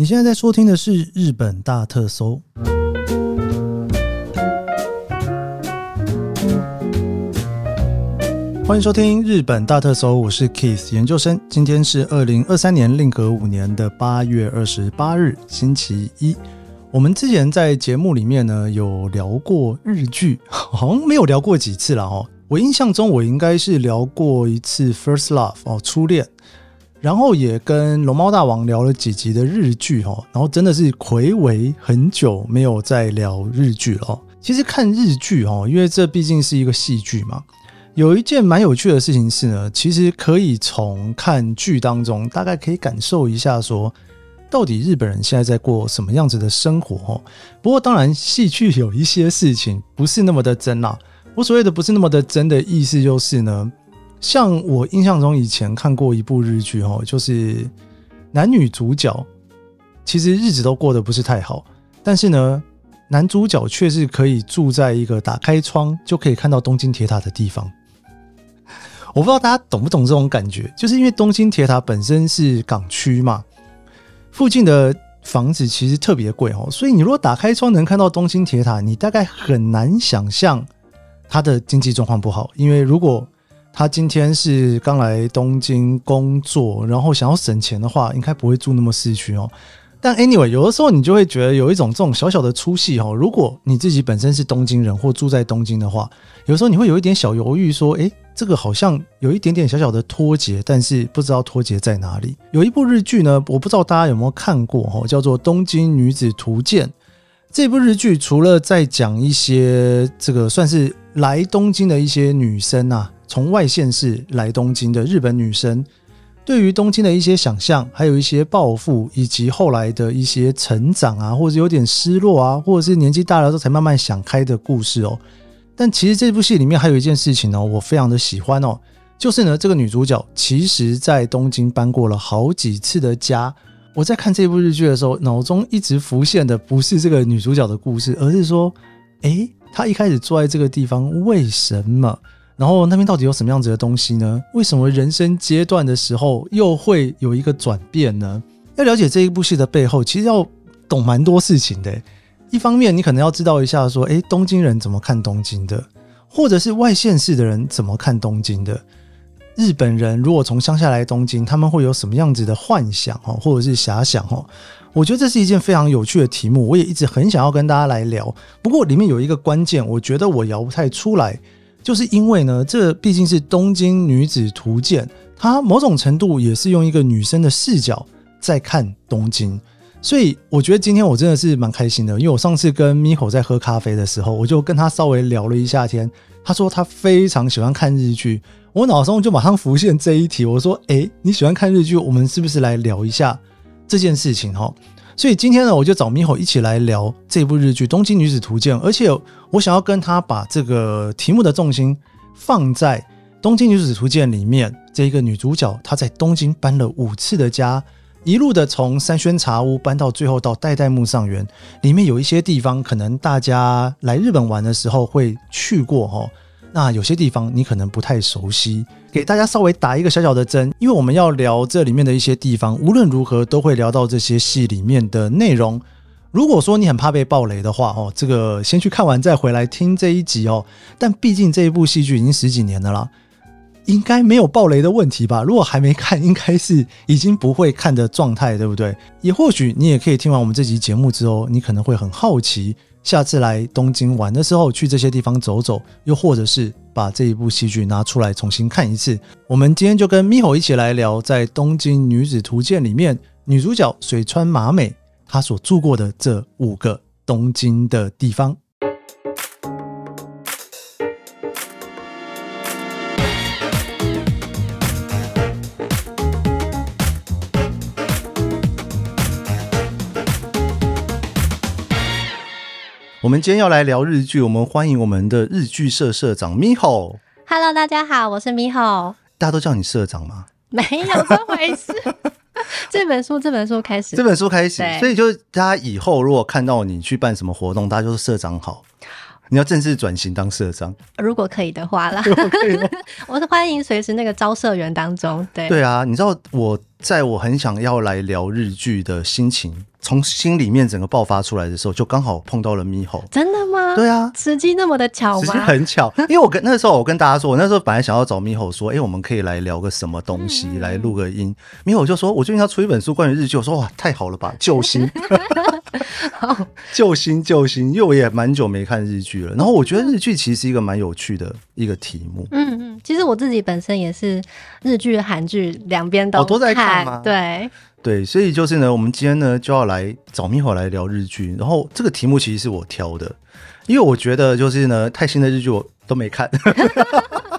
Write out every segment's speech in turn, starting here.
你现在在收听的是《日本大特搜》，欢迎收听《日本大特搜》，我是 Keith 研究生。今天是二零二三年令和五年的八月二十八日，星期一。我们之前在节目里面呢有聊过日剧，好像没有聊过几次了哦。我印象中我应该是聊过一次《First Love》哦，初恋。然后也跟龙猫大王聊了几集的日剧哈，然后真的是回味很久没有再聊日剧了。其实看日剧哈，因为这毕竟是一个戏剧嘛，有一件蛮有趣的事情是呢，其实可以从看剧当中大概可以感受一下说，到底日本人现在在过什么样子的生活哈。不过当然，戏剧有一些事情不是那么的真啦。我所谓的不是那么的真的意思就是呢。像我印象中以前看过一部日剧哦，就是男女主角其实日子都过得不是太好，但是呢，男主角却是可以住在一个打开窗就可以看到东京铁塔的地方。我不知道大家懂不懂这种感觉，就是因为东京铁塔本身是港区嘛，附近的房子其实特别贵哦，所以你如果打开窗能看到东京铁塔，你大概很难想象他的经济状况不好，因为如果他今天是刚来东京工作，然后想要省钱的话，应该不会住那么市区哦。但 anyway，有的时候你就会觉得有一种这种小小的出戏哦。如果你自己本身是东京人或住在东京的话，有时候你会有一点小犹豫，说：“诶，这个好像有一点点小小的脱节，但是不知道脱节在哪里。”有一部日剧呢，我不知道大家有没有看过哦，叫做《东京女子图鉴》。这部日剧除了在讲一些这个算是来东京的一些女生啊。从外县市来东京的日本女生，对于东京的一些想象，还有一些抱负，以及后来的一些成长啊，或者有点失落啊，或者是年纪大了之后才慢慢想开的故事哦。但其实这部戏里面还有一件事情呢，我非常的喜欢哦，就是呢，这个女主角其实在东京搬过了好几次的家。我在看这部日剧的时候，脑中一直浮现的不是这个女主角的故事，而是说，诶，她一开始住在这个地方，为什么？然后那边到底有什么样子的东西呢？为什么人生阶段的时候又会有一个转变呢？要了解这一部戏的背后，其实要懂蛮多事情的。一方面，你可能要知道一下说，诶，东京人怎么看东京的，或者是外县市的人怎么看东京的。日本人如果从乡下来东京，他们会有什么样子的幻想哦，或者是遐想哦？我觉得这是一件非常有趣的题目，我也一直很想要跟大家来聊。不过里面有一个关键，我觉得我摇不太出来。就是因为呢，这毕竟是东京女子图鉴，它某种程度也是用一个女生的视角在看东京，所以我觉得今天我真的是蛮开心的，因为我上次跟 Miho 在喝咖啡的时候，我就跟他稍微聊了一下天，他说他非常喜欢看日剧，我脑中就马上浮现这一题，我说，诶，你喜欢看日剧，我们是不是来聊一下这件事情哈？所以今天呢，我就找 Miho 一起来聊这部日剧《东京女子图鉴》，而且我想要跟他把这个题目的重心放在《东京女子图鉴》里面，这一个女主角她在东京搬了五次的家，一路的从三轩茶屋搬到最后到代代木上原，里面有一些地方可能大家来日本玩的时候会去过哈。那有些地方你可能不太熟悉，给大家稍微打一个小小的针，因为我们要聊这里面的一些地方，无论如何都会聊到这些戏里面的内容。如果说你很怕被爆雷的话，哦，这个先去看完再回来听这一集哦。但毕竟这一部戏剧已经十几年了啦，应该没有爆雷的问题吧？如果还没看，应该是已经不会看的状态，对不对？也或许你也可以听完我们这集节目之后，你可能会很好奇。下次来东京玩的时候，去这些地方走走，又或者是把这一部戏剧拿出来重新看一次。我们今天就跟咪吼一起来聊，在《东京女子图鉴》里面，女主角水川麻美她所住过的这五个东京的地方。我们今天要来聊日剧，我们欢迎我们的日剧社社长 Miho。Hello，大家好，我是 Miho。大家都叫你社长吗？没有这回事。这本书，这本书开始，这本书开始，所以就大家以后如果看到你去办什么活动，大家就是社长好。你要正式转型当社长，如果可以的话啦，我是欢迎随时那个招社员当中。对对啊，你知道我在我很想要来聊日剧的心情，从心里面整个爆发出来的时候，就刚好碰到了 Miho。真的吗？对啊，时机那么的巧吗？时机很巧，因为我跟那时候我跟大家说，我那时候本来想要找 Miho 说，哎、欸，我们可以来聊个什么东西，嗯、来录个音。Miho 就说，我最近要出一本书关于日剧，我说哇，太好了吧，救星。救星救星，因为我也蛮久没看日剧了。然后我觉得日剧其实是一个蛮有趣的一个题目。嗯嗯，其实我自己本身也是日剧、韩剧两边都、哦、都在看嘛？对对，所以就是呢，我们今天呢就要来找 Miho 来聊日剧。然后这个题目其实是我挑的，因为我觉得就是呢，太新的日剧我都没看。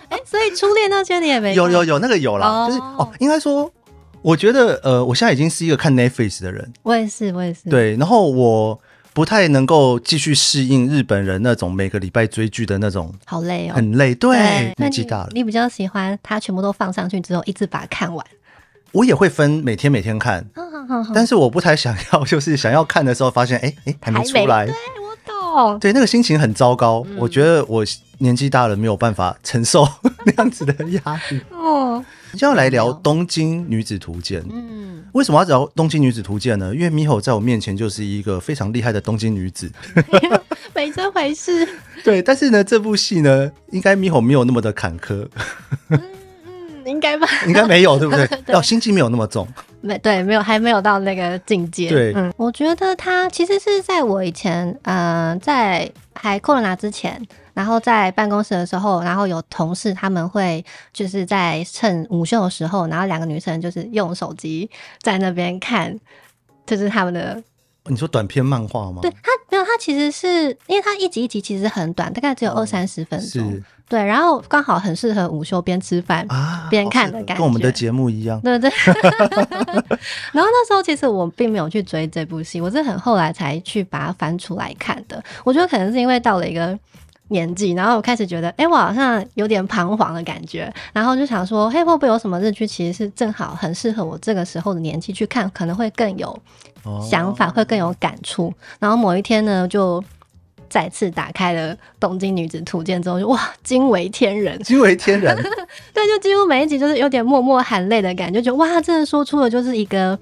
哎、欸，所以初恋那些你也没看？有有有，那个有啦，哦、就是哦，应该说。我觉得，呃，我现在已经是一个看 Netflix 的人。我也是，我也是。对，然后我不太能够继续适应日本人那种每个礼拜追剧的那种，好累哦，很累。对，对年纪大了，你比较喜欢他全部都放上去之后，一直把它看完。我也会分每天每天看，但是我不太想要，就是想要看的时候发现，哎哎，还没出来。对，我懂。对，那个心情很糟糕。嗯、我觉得我年纪大了，没有办法承受 那样子的压力。哦。就要来聊《东京女子图鉴》。嗯，为什么要聊《东京女子图鉴》呢？因为 Miho 在我面前就是一个非常厉害的东京女子，没这回事。对，但是呢，这部戏呢，应该 Miho 没有那么的坎坷。应该吧？应该没有，对不对？要心机没有那么重。没对，没有，还没有到那个境界。对，嗯，我觉得他其实是在我以前，嗯、呃，在还 Corona 之前。然后在办公室的时候，然后有同事他们会就是在趁午休的时候，然后两个女生就是用手机在那边看，就是他们的。你说短篇漫画吗？对，它没有，它其实是因为它一集一集其实很短，大概只有二三十分钟。是对，然后刚好很适合午休边吃饭啊边看的感觉，跟我们的节目一样。对对。然后那时候其实我并没有去追这部戏，我是很后来才去把它翻出来看的。我觉得可能是因为到了一个。年纪，然后我开始觉得，哎、欸，我好像有点彷徨的感觉，然后就想说，嘿，会不会有什么日剧，其实是正好很适合我这个时候的年纪去看，可能会更有想法，哦、会更有感触。然后某一天呢，就再次打开了《东京女子图鉴》之后，就哇，惊为天人，惊为天人，对，就几乎每一集就是有点默默含泪的感觉，就哇，真的说出了就是一个。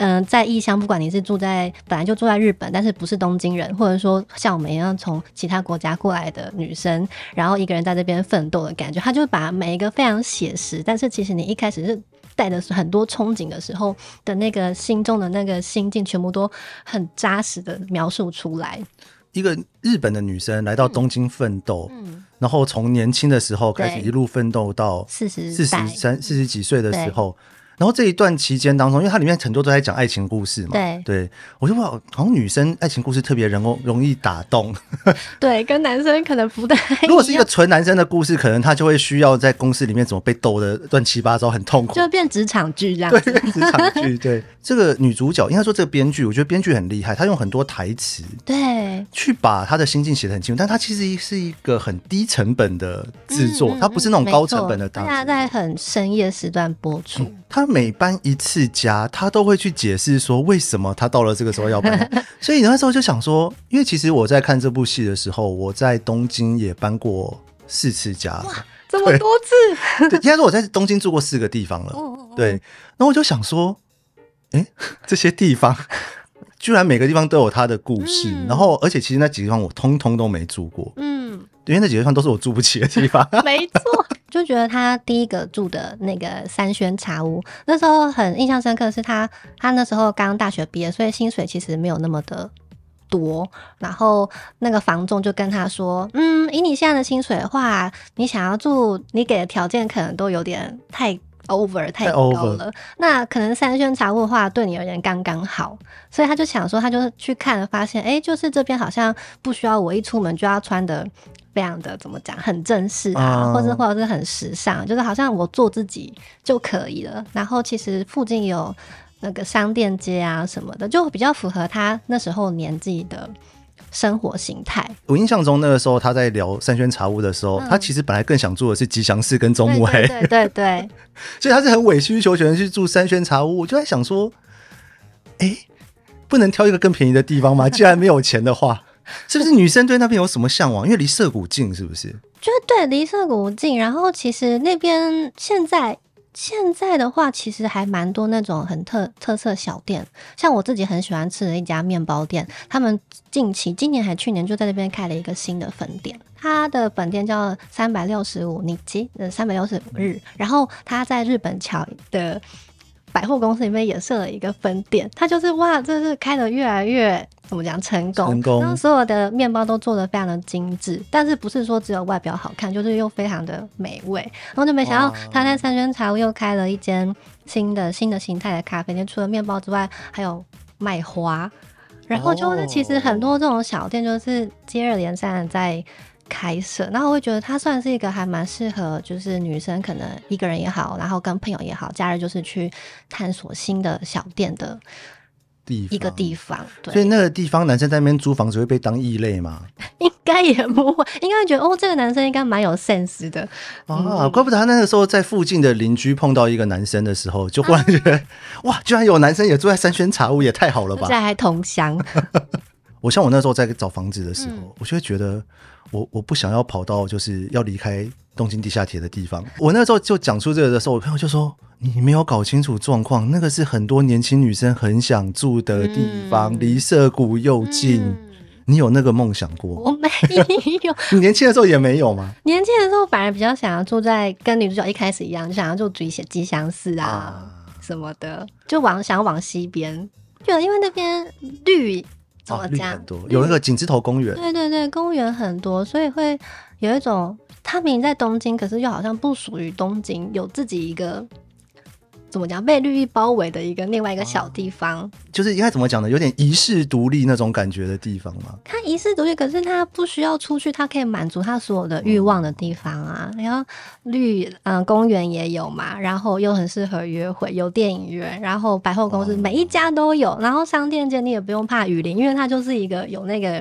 嗯、呃，在异乡，不管你是住在本来就住在日本，但是不是东京人，或者说像我们一样从其他国家过来的女生，然后一个人在这边奋斗的感觉，他就把每一个非常写实，但是其实你一开始是带的是很多憧憬的时候的那个心中的那个心境，全部都很扎实的描述出来。一个日本的女生来到东京奋斗，嗯、然后从年轻的时候开始一路奋斗到四十四十三四十几岁的时候。然后这一段期间当中，因为它里面很多都在讲爱情故事嘛，对，对我就说好像女生爱情故事特别容容易打动，对，跟男生可能不太。如果是一个纯男生的故事，可能他就会需要在公司里面怎么被逗的乱七八糟，很痛苦，就变职场剧这样子。对，职场剧。对，这个女主角应该说这个编剧，我觉得编剧很厉害，他用很多台词，对，去把他的心境写得很清楚。但他其实是一个很低成本的制作，他、嗯、不是那种高成本的大。他在很深夜时段播出。他、嗯、每搬一次。家他都会去解释说为什么他到了这个时候要搬，所以那时候就想说，因为其实我在看这部戏的时候，我在东京也搬过四次家，哇，这么多次，对，应该说我在东京住过四个地方了，对，那我就想说，哎，这些地方 居然每个地方都有他的故事，然后而且其实那几个地方我通通都没住过，嗯，因为那几个地方都是我住不起的地方，没错。就觉得他第一个住的那个三轩茶屋，那时候很印象深刻，是他他那时候刚大学毕业，所以薪水其实没有那么的多。然后那个房仲就跟他说：“嗯，以你现在的薪水的话，你想要住，你给的条件可能都有点太 over 太高了。那可能三轩茶屋的话，对你而言刚刚好。所以他就想说，他就去看了，发现哎、欸，就是这边好像不需要我一出门就要穿的。”非常的怎么讲，很正式啊，或者或者是很时尚，就是好像我做自己就可以了。然后其实附近有那个商店街啊什么的，就比较符合他那时候年纪的生活形态。我印象中那个时候他在聊三轩茶屋的时候，嗯、他其实本来更想住的是吉祥寺跟中目黑，对对对，对，所以他是很委曲求全去住三轩茶屋。我就在想说，哎、欸，不能挑一个更便宜的地方吗？既然没有钱的话。是不是女生对那边有什么向往？因为离涩谷近，是不是？就对，离涩谷近。然后其实那边现在现在的话，其实还蛮多那种很特特色小店。像我自己很喜欢吃的一家面包店，他们近期今年还去年就在那边开了一个新的分店。它的本店叫三百六十五日呃三百六十五日，然后它在日本桥的。百货公司里面也设了一个分店，它就是哇，这是开得越来越怎么讲成功，成功，然后所有的面包都做的非常的精致，但是不是说只有外表好看，就是又非常的美味。然后就没想到他在三轩茶屋又开了一间新的新的形态的咖啡店，除了面包之外，还有卖花，然后就是其实很多这种小店就是接二连三的在。开设，然后我会觉得它算是一个还蛮适合，就是女生可能一个人也好，然后跟朋友也好，假日就是去探索新的小店的地一个地方。对，所以那个地方男生在那边租房子会被当异类吗？应该也不会，应该会觉得哦，这个男生应该蛮有 sense 的啊。怪不得他那个时候在附近的邻居碰到一个男生的时候，就忽然觉得、啊、哇，居然有男生也住在三轩茶屋，也太好了吧？现在还同乡。我像我那时候在找房子的时候，嗯、我就会觉得。我我不想要跑到就是要离开东京地下铁的地方。我那时候就讲出这个的时候，我朋友就说：“你没有搞清楚状况，那个是很多年轻女生很想住的地方，离涩谷又近。嗯”你有那个梦想过？我没有。你年轻的时候也没有吗？年轻的时候反而比较想要住在跟女主角一开始一样，就想要住吉祥吉祥寺啊，啊什么的，就往想要往西边，就因为那边绿。哦，绿很多，有那个景之头公园。对对对，公园很多，所以会有一种，他明明在东京，可是又好像不属于东京，有自己一个。怎么讲？被绿意包围的一个另外一个小地方，啊、就是应该怎么讲呢？有点遗世独立那种感觉的地方吗？他遗世独立，可是他不需要出去，他可以满足他所有的欲望的地方啊。然后绿嗯、呃、公园也有嘛，然后又很适合约会，有电影院，然后百货公司每一家都有，然后商店街你也不用怕雨淋，因为它就是一个有那个。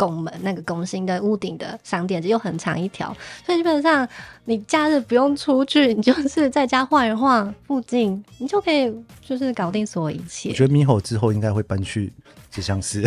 拱门那个拱形的屋顶的商店又很长一条，所以基本上你假日不用出去，你就是在家晃一晃，附近你就可以就是搞定所有一切。我觉得猕猴之后应该会搬去吉祥寺，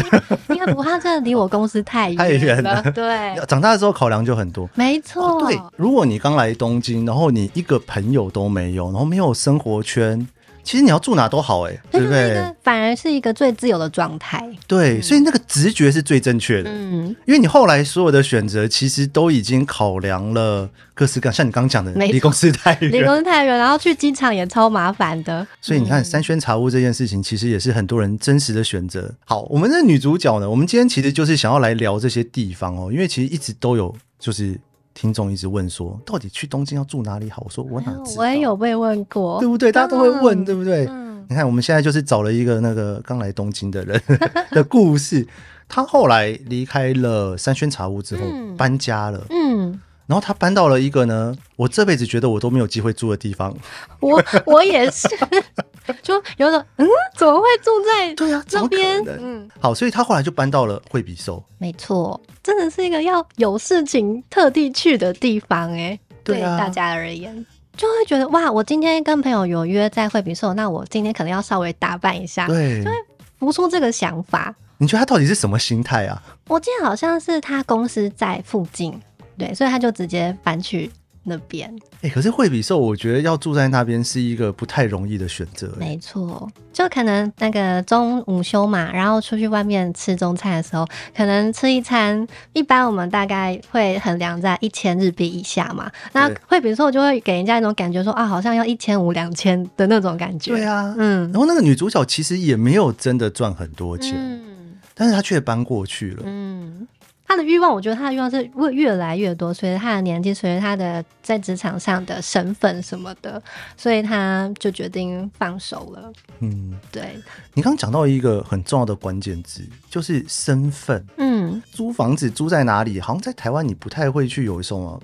应该不过他真的离我公司太远，太远了。对，长大的时候考量就很多，没错。哦，对，如果你刚来东京，然后你一个朋友都没有，然后没有生活圈。其实你要住哪都好哎、欸，对不对？反而是一个最自由的状态。对，所以那个直觉是最正确的。嗯，因为你后来所有的选择，其实都已经考量了各式各样，像你刚刚讲的，离公司太远，离公司太远，然后去机场也超麻烦的。所以你看，三轩茶屋这件事情，其实也是很多人真实的选择。好，我们的女主角呢，我们今天其实就是想要来聊这些地方哦，因为其实一直都有就是。听众一直问说，到底去东京要住哪里好？我说我哪知道？我也有被问过，对不对？大家都会问，嗯、对不对？嗯、你看，我们现在就是找了一个那个刚来东京的人 的故事。他后来离开了三轩茶屋之后，嗯、搬家了。嗯。然后他搬到了一个呢，我这辈子觉得我都没有机会住的地方。我我也是，就有种嗯，怎么会住在 对啊这边？嗯，好，所以他后来就搬到了惠比寿。没错，真的是一个要有事情特地去的地方哎。对大家而言，就会觉得哇，我今天跟朋友有约在惠比寿，那我今天可能要稍微打扮一下，对，就会浮出这个想法。你觉得他到底是什么心态啊？我记得好像是他公司在附近。对，所以他就直接搬去那边。哎、欸，可是惠比寿，我觉得要住在那边是一个不太容易的选择。没错，就可能那个中午休嘛，然后出去外面吃中餐的时候，可能吃一餐，一般我们大概会衡量在一千日币以下嘛。那惠比寿就会给人家一种感觉说啊，好像要一千五、两千的那种感觉。对啊，嗯。然后那个女主角其实也没有真的赚很多钱，嗯，但是她却搬过去了，嗯。他的欲望，我觉得他的欲望是会越来越多，随着他的年纪，随着他的在职场上的身份什么的，所以他就决定放手了。嗯，对。你刚刚讲到一个很重要的关键字，就是身份。嗯，租房子租在哪里？好像在台湾你不太会去有什么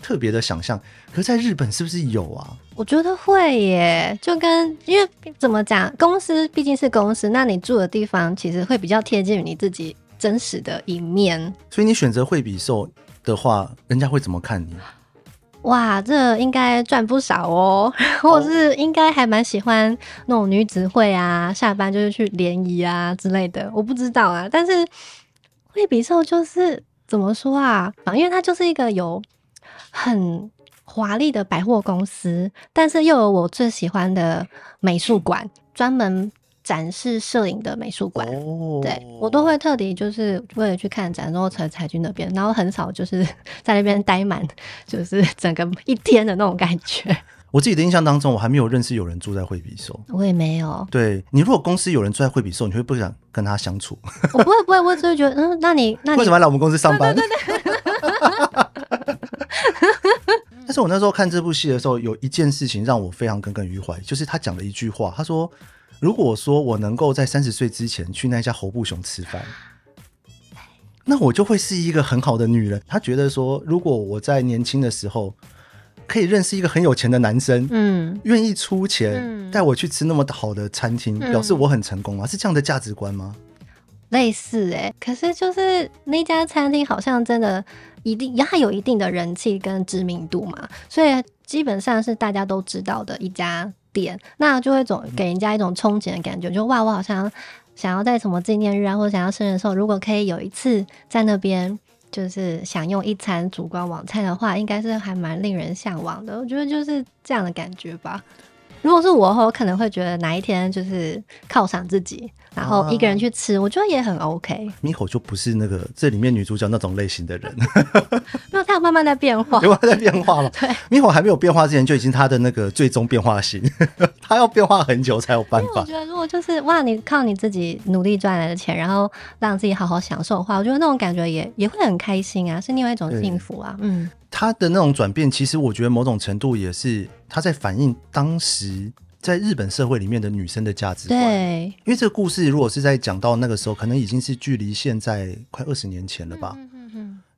特别的想象，可是在日本是不是有啊？我觉得会耶，就跟因为怎么讲，公司毕竟是公司，那你住的地方其实会比较贴近于你自己。真实的一面，所以你选择惠比寿的话，人家会怎么看你？哇，这应该赚不少哦，或者是应该还蛮喜欢那种女子会啊，下班就是去联谊啊之类的，我不知道啊。但是惠比寿就是怎么说啊？因为它就是一个有很华丽的百货公司，但是又有我最喜欢的美术馆，专门展示摄影的美术馆。哦，对，我都会特地就是为了去看展，然后才才去那边，然后很少就是 在那边待满，就是整个一天的那种感觉。我自己的印象当中，我还没有认识有人住在惠比寿。我也没有。对，你如果公司有人住在惠比寿，你会不想跟他相处？我不会，不会，我只会觉得，嗯，那你，那你为什么来我们公司上班？对对对。但是我那时候看这部戏的时候，有一件事情让我非常耿耿于怀，就是他讲了一句话，他说：“如果说我能够在三十岁之前去那家侯布熊吃饭，那我就会是一个很好的女人。”她觉得说，如果我在年轻的时候。可以认识一个很有钱的男生，嗯，愿意出钱带我去吃那么好的餐厅，嗯，表示我很成功啊，是这样的价值观吗？类似哎，可是就是那家餐厅好像真的一定它有一定的人气跟知名度嘛，所以基本上是大家都知道的一家店，那就会总给人家一种憧憬的感觉，就哇，我好像想要在什么纪念日啊，或者想要生日的时候，如果可以有一次在那边。就是享用一餐烛光晚餐的话，应该是还蛮令人向往的。我觉得就是这样的感觉吧。如果是我的话，我可能会觉得哪一天就是犒赏自己。然后一个人去吃，啊、我觉得也很 OK。Miho 就不是那个这里面女主角那种类型的人，没有，他有慢慢在变化，慢慢在变化了。对，Miho 还没有变化之前就已经他的那个最终变化型，他要变化很久才有办法。我觉得如果就是哇，你靠你自己努力赚来的钱，然后让自己好好享受的话，我觉得那种感觉也也会很开心啊，是另外一种幸福啊。嗯，他的那种转变，其实我觉得某种程度也是他在反映当时。在日本社会里面的女生的价值观，对，因为这个故事如果是在讲到那个时候，可能已经是距离现在快二十年前了吧，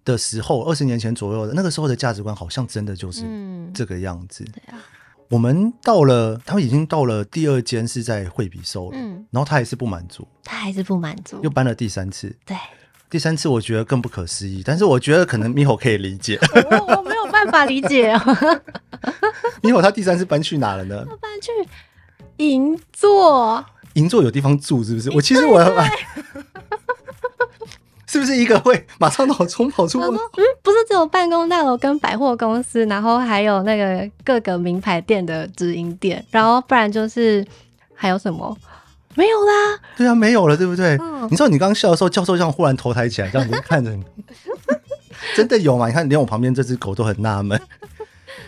的时候，二十年前左右的那个时候的价值观，好像真的就是这个样子。对啊，我们到了，他们已经到了第二间是在惠比寿了，嗯，然后他还是不满足，他还是不满足，又搬了第三次，对，第三次我觉得更不可思议，但是我觉得可能 Miho 可以理解，我我没有办法理解哦。Miho 他第三次搬去哪了呢？搬去银座。银座有地方住是不是？我其实我要 是不是一个会马上脑冲跑出？嗯，不是只有办公大楼跟百货公司，然后还有那个各个名牌店的直营店，然后不然就是还有什么？没有啦。对啊，没有了，对不对？嗯，你知道你刚刚笑的时候，教授这样忽然头抬起来，这样子看着你，真的有吗？你看，连我旁边这只狗都很纳闷。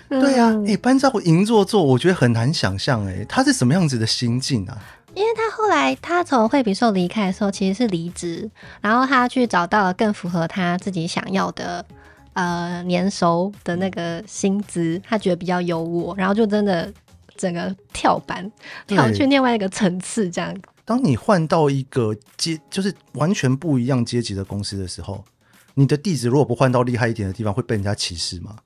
对呀、啊，哎、欸，搬到银座做，我觉得很难想象，哎，他是什么样子的心境啊？因为他后来他从惠比寿离开的时候，其实是离职，然后他去找到了更符合他自己想要的，呃，年收的那个薪资，他觉得比较优渥，然后就真的整个跳板跳去另外一个层次，这样。当你换到一个阶，就是完全不一样阶级的公司的时候，你的地址如果不换到厉害一点的地方，会被人家歧视吗？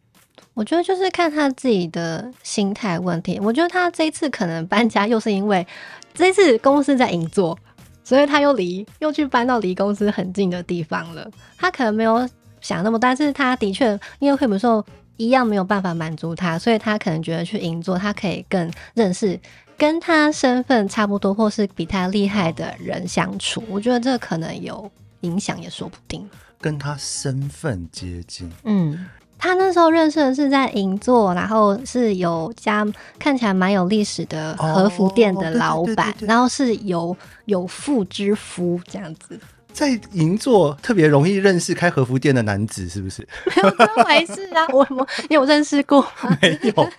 我觉得就是看他自己的心态问题。我觉得他这一次可能搬家，又是因为这一次公司在银座，所以他又离又去搬到离公司很近的地方了。他可能没有想那么多，但是他的确因为惠比寿一样没有办法满足他，所以他可能觉得去银座，他可以更认识跟他身份差不多或是比他厉害的人相处。我觉得这可能有影响，也说不定。跟他身份接近，嗯。他那时候认识的是在银座，然后是有家看起来蛮有历史的和服店的老板，然后是有有妇之夫这样子。在银座特别容易认识开和服店的男子，是不是？没有这回事啊，我我你有认识过？没有，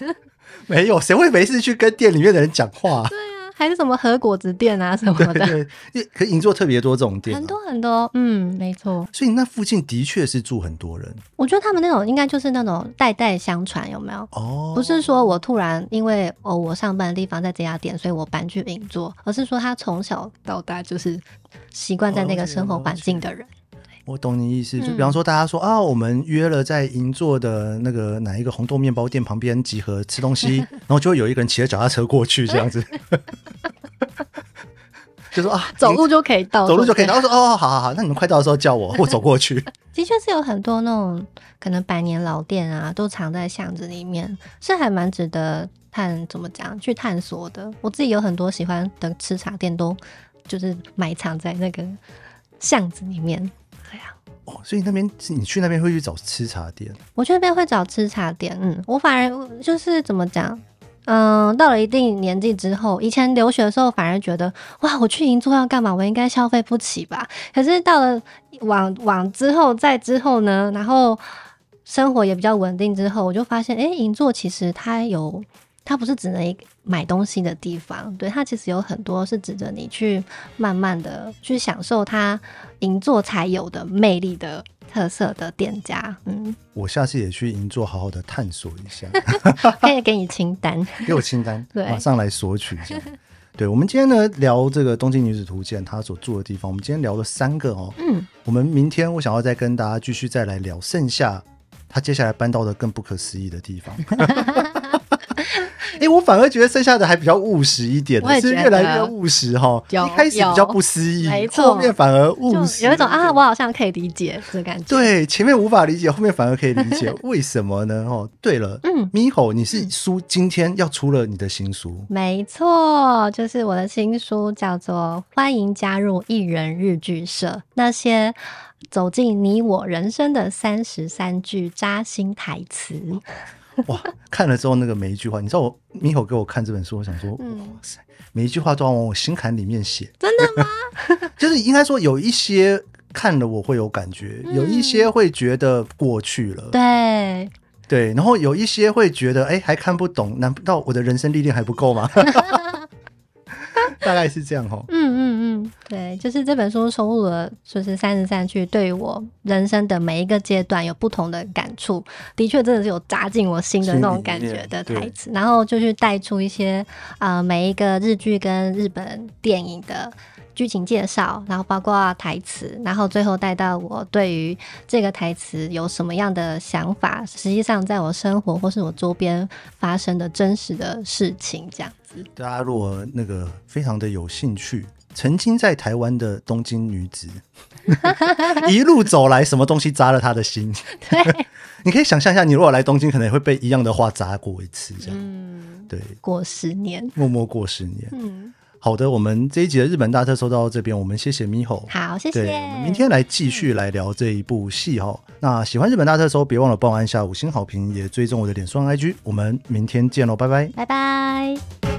没有，谁会没事去跟店里面的人讲话？对。还是什么和果子店啊什么的，对，对，对，可银座特别多这种店，啊，很多很多，嗯，没错。所以那附近的确是住很多人。我觉得他们那种应该就是那种代代相传，有没有？哦，不是说我突然因为哦我上班的地方在这家店，所以我搬去银座，而是说他从小到大就是习惯在那个生活环境的人。我懂你意思，就比方说，大家说、嗯、啊，我们约了在银座的那个哪一个红豆面包店旁边集合吃东西，然后就会有一个人骑着脚踏车过去，这样子，就说啊，走路就可以到，走路就可以。然后说哦，好好好，那你们快到的时候叫我，我走过去。的确是有很多那种可能百年老店啊，都藏在巷子里面，是还蛮值得探怎么讲去探索的。我自己有很多喜欢的吃茶店，都就是埋藏在那个巷子里面。所以那边你去那边会去找吃茶店？我去那边会找吃茶店。嗯，我反而就是怎么讲？嗯，到了一定年纪之后，以前留学的时候反而觉得哇，我去银座要干嘛？我应该消费不起吧？可是到了往往之后再之后呢，然后生活也比较稳定之后，我就发现，哎、银座其实它有。它不是只能买东西的地方，对，它其实有很多是值得你去慢慢的去享受它银座才有的魅力的特色的店家。嗯，我下次也去银座好好的探索一下，可以给你清单，给我清单，对，马上来索取一下。对，我们今天呢聊这个东京女子图鉴，她所住的地方，我们今天聊了三个哦，嗯，我们明天我想要再跟大家继续再来聊剩下她接下来搬到的更不可思议的地方。哎、欸，我反而觉得剩下的还比较务实一点，是越来越务实哈。一开始比较不思议，没错，后面反而务实，有一种啊，我好像可以理解这感觉。对，前面无法理解，后面反而可以理解，为什么呢？哦，对了，嗯，Miho，你是书今天要出了你的新书？没错，就是我的新书，叫做《欢迎加入艺人日剧社》，那些走进你我人生的三十三句扎心台词。哇，看了之后那个每一句话，你知道我 Miho 给我看这本书，我想说，哇塞，每一句话都要往我心坎里面写。真的吗？就是应该说有一些看了我会有感觉，嗯、有一些会觉得过去了。对对，然后有一些会觉得，哎，还看不懂，难道我的人生历练还不够吗？大概是这样哈。嗯，对，就是这本书收录了，就是三十三句对于我人生的每一个阶段有不同的感触，的确真的是有扎进我心的那种感觉的台词，然后就去带出一些啊、呃、每一个日剧跟日本电影的。剧情介绍，然后包括台词，然后最后带到我对于这个台词有什么样的想法。实际上，在我生活或是我周边发生的真实的事情，这样子。大家如果那个非常的有兴趣，曾经在台湾的东京女子，一路走来，什么东西扎了她的心？对，你可以想象一下，你如果来东京，可能也会被一样的话扎过一次，这样。嗯，对，过十年，默默过十年。嗯。好的，我们这一集的日本大特搜到这边，我们谢谢 Miho。好，谢谢。对，我们明天来继续来聊这一部戏哈。嗯、那喜欢日本大特搜，别忘了帮我按下五星好评，也追踪我的脸书 IG。我们明天见喽，拜拜，拜拜。